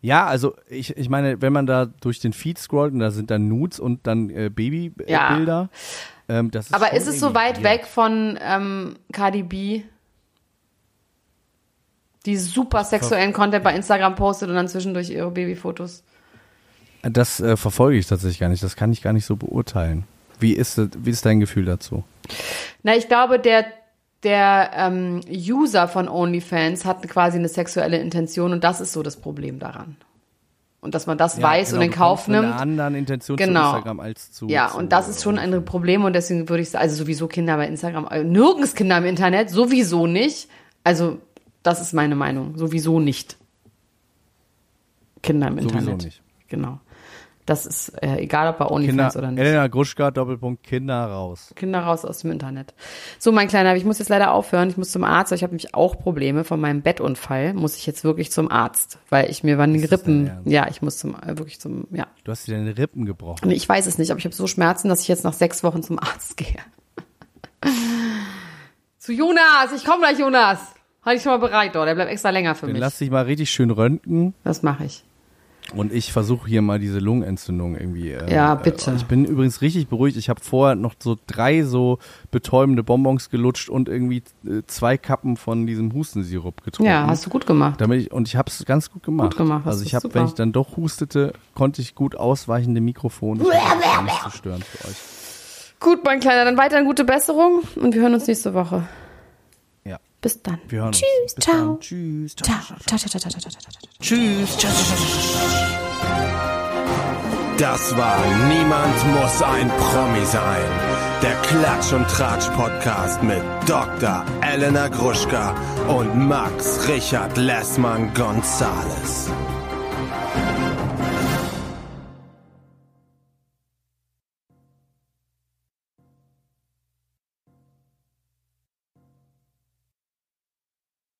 ja, also ich, ich meine, wenn man da durch den Feed scrollt und da sind dann Nudes und dann äh, Babybilder. Ja. Äh, Bilder, ähm, ist Aber ist es so weit weird. weg von ähm, Cardi B, die super sexuellen Content bei Instagram postet und dann zwischendurch ihre Babyfotos? Das äh, verfolge ich tatsächlich gar nicht. Das kann ich gar nicht so beurteilen. Wie ist, wie ist dein Gefühl dazu? Na, ich glaube, der, der ähm, User von OnlyFans hat quasi eine sexuelle Intention und das ist so das Problem daran. Und dass man das weiß und in Kauf mit nimmt. einer anderen Intention zu Genau. Instagram als zu. Ja, zu, und das ist schon ein Problem und deswegen würde ich sagen, also sowieso Kinder bei Instagram, äh, nirgends Kinder im Internet, sowieso nicht. Also, das ist meine Meinung, sowieso nicht. Kinder im Sowieso Internet. nicht. Genau. Das ist äh, egal, ob bei Kinder, OnlyFans oder nicht. Elena Gruschka, Doppelpunkt, Kinder raus. Kinder raus aus dem Internet. So, mein Kleiner, ich muss jetzt leider aufhören. Ich muss zum Arzt. Ich habe nämlich auch Probleme von meinem Bettunfall. Muss ich jetzt wirklich zum Arzt, weil ich mir waren die Rippen. Ja, ich muss zum äh, wirklich zum ja. Du hast dir deine Rippen gebrochen. Ich weiß es nicht, aber ich habe so Schmerzen, dass ich jetzt nach sechs Wochen zum Arzt gehe. Zu Jonas, ich komme gleich, Jonas. Halt dich schon mal bereit, dort. Der bleibt extra länger für Dann mich. lass dich mal richtig schön röntgen Das mache ich. Und ich versuche hier mal diese Lungenentzündung irgendwie. äh, Ja, bitte. Äh, ich bin übrigens richtig beruhigt. Ich habe vorher noch so drei so betäubende Bonbons gelutscht und irgendwie äh, zwei Kappen von diesem Hustensirup getrunken. Ja, hast du gut gemacht. Damit ich, und ich habe es ganz gut gemacht. Gut gemacht, also ich habe, wenn ich dann doch hustete, konnte ich gut ausweichende Mikrofone. Nicht zu stören für euch. Gut, mein Kleiner, dann weiterhin gute Besserung und wir hören uns nächste Woche. Bis dann. wir hören uns. Tschüss, Bis ciao. Dann. Tschüss. Ciao. Ciao, ciao, ciao, ciao, ciao, ciao, ciao, ciao. Tschüss. Ciao, ciao, ciao. Das war Niemand muss ein Promi sein. Der Klatsch und Tratsch Podcast mit Dr. Elena Gruschka und Max Richard Lessmann Gonzales.